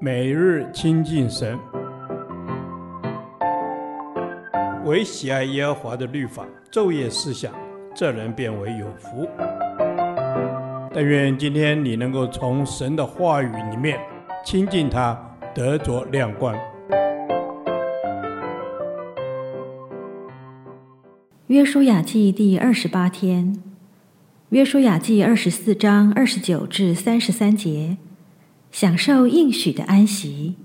每日亲近神，唯喜爱耶和华的律法，昼夜思想，这人便为有福。但愿今天你能够从神的话语里面亲近他，得着亮光。约书亚记第二十八天，约书亚记二十四章二十九至三十三节。享受应许的安息。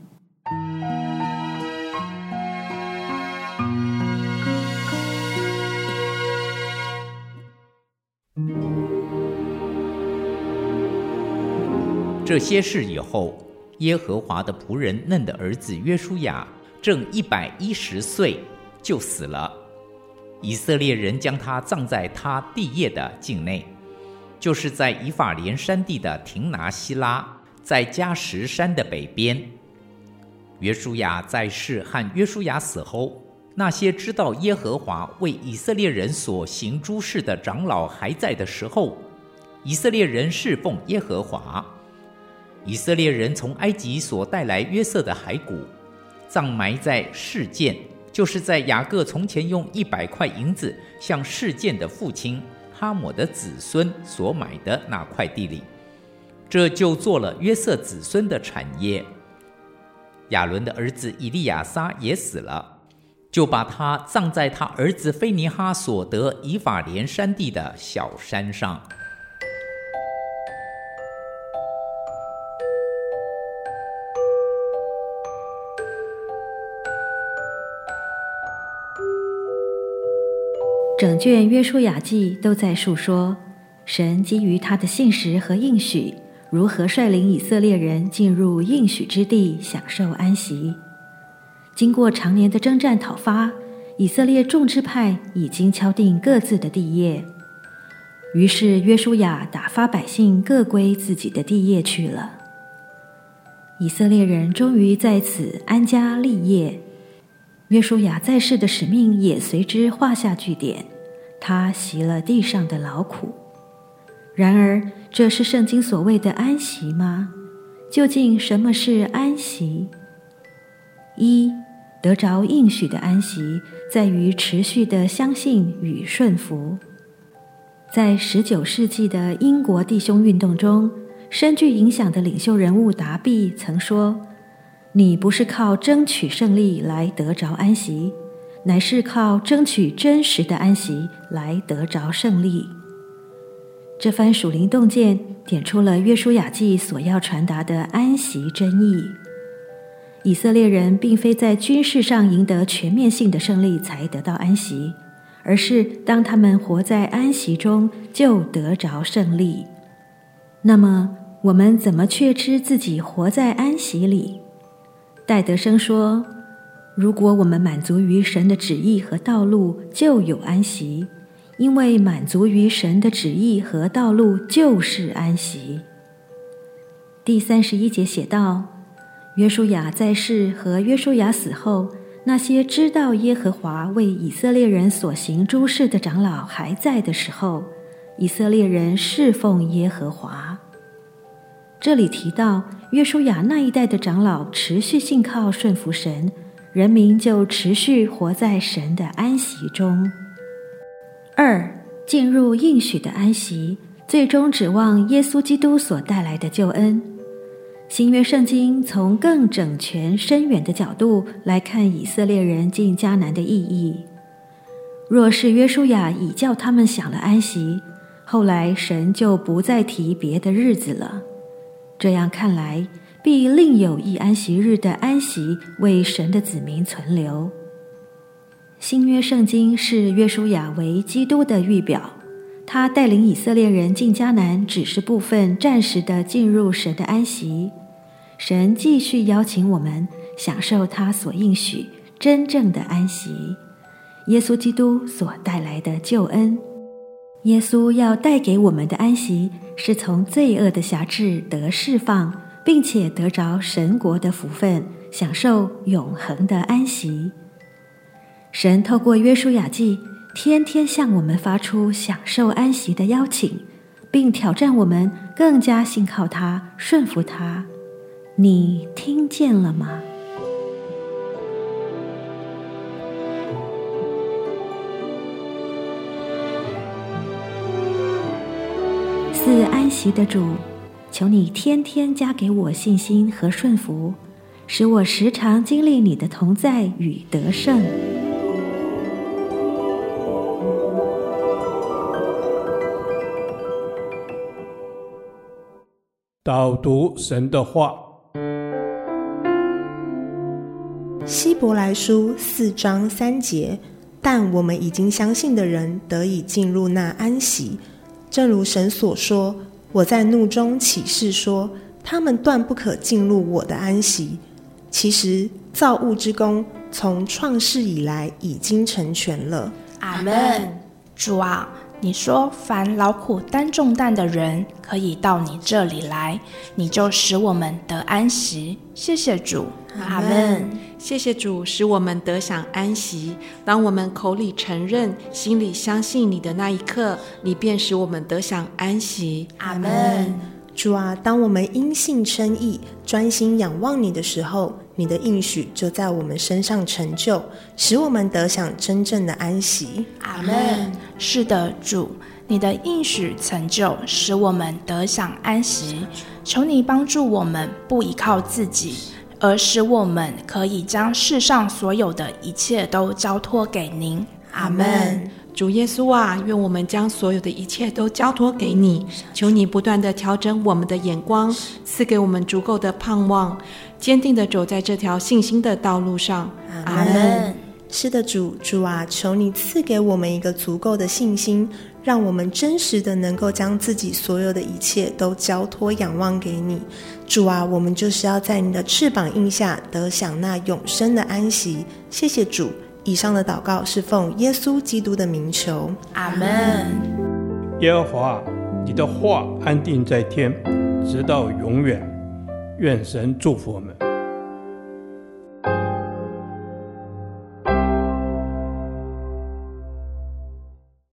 这些事以后，耶和华的仆人嫩的儿子约书亚正一百一十岁，就死了。以色列人将他葬在他地业的境内，就是在以法莲山地的亭拿西拉。在加什山的北边，约书亚在世和约书亚死后，那些知道耶和华为以色列人所行诸事的长老还在的时候，以色列人侍奉耶和华。以色列人从埃及所带来约瑟的骸骨，葬埋在示剑，就是在雅各从前用一百块银子向示剑的父亲哈抹的子孙所买的那块地里。这就做了约瑟子孙的产业。亚伦的儿子以利亚撒也死了，就把他葬在他儿子菲尼哈所得以法莲山地的小山上。整卷约书亚记都在述说神基于他的信实和应许。如何率领以色列人进入应许之地，享受安息？经过常年的征战讨伐，以色列众支派已经敲定各自的地业。于是约书亚打发百姓各归自己的地业去了。以色列人终于在此安家立业，约书亚在世的使命也随之画下句点。他息了地上的劳苦。然而，这是圣经所谓的安息吗？究竟什么是安息？一，得着应许的安息，在于持续的相信与顺服。在十九世纪的英国弟兄运动中，深具影响的领袖人物达毕曾说：“你不是靠争取胜利来得着安息，乃是靠争取真实的安息来得着胜利。”这番属灵洞见点出了约书亚记所要传达的安息真意。以色列人并非在军事上赢得全面性的胜利才得到安息，而是当他们活在安息中就得着胜利。那么，我们怎么确知自己活在安息里？戴德生说：“如果我们满足于神的旨意和道路，就有安息。”因为满足于神的旨意和道路就是安息。第三十一节写道：约书亚在世和约书亚死后，那些知道耶和华为以色列人所行诸事的长老还在的时候，以色列人侍奉耶和华。这里提到约书亚那一代的长老持续信靠顺服神，人民就持续活在神的安息中。二，进入应许的安息，最终指望耶稣基督所带来的救恩。新约圣经从更整全、深远的角度来看以色列人进迦南的意义。若是约书亚已叫他们享了安息，后来神就不再提别的日子了。这样看来，必另有一安息日的安息为神的子民存留。新约圣经是约书亚为基督的预表，他带领以色列人进迦南，只是部分暂时的进入神的安息。神继续邀请我们享受他所应许真正的安息，耶稣基督所带来的救恩。耶稣要带给我们的安息，是从罪恶的辖制得释放，并且得着神国的福分，享受永恒的安息。神透过约书亚记，天天向我们发出享受安息的邀请，并挑战我们更加信靠他、顺服他。你听见了吗？赐安息的主，求你天天加给我信心和顺服，使我时常经历你的同在与得胜。导读神的话，希伯来书四章三节，但我们已经相信的人得以进入那安息。正如神所说：“我在怒中起誓说，他们断不可进入我的安息。”其实造物之功从创世以来已经成全了。阿门。主啊，你说凡劳苦担重担的人可以到你这里来，你就使我们得安息。谢谢主。阿门。谢谢主，使我们得享安息。当我们口里承认、心里相信你的那一刻，你便使我们得享安息。阿门。主啊，当我们因信称义、专心仰望你的时候，你的应许就在我们身上成就，使我们得享真正的安息。阿门。是的，主，你的应许成就，使我们得享安息。求你帮助我们，不依靠自己。而使我们可以将世上所有的一切都交托给您。阿门。主耶稣啊，愿我们将所有的一切都交托给你，求你不断地调整我们的眼光，赐给我们足够的盼望，坚定地走在这条信心的道路上。阿门。是的，主，主啊，求你赐给我们一个足够的信心，让我们真实的能够将自己所有的一切都交托仰望给你。主啊，我们就是要在你的翅膀印下得享那永生的安息。谢谢主。以上的祷告是奉耶稣基督的名求。阿门。耶和华，你的话安定在天，直到永远。愿神祝福我们。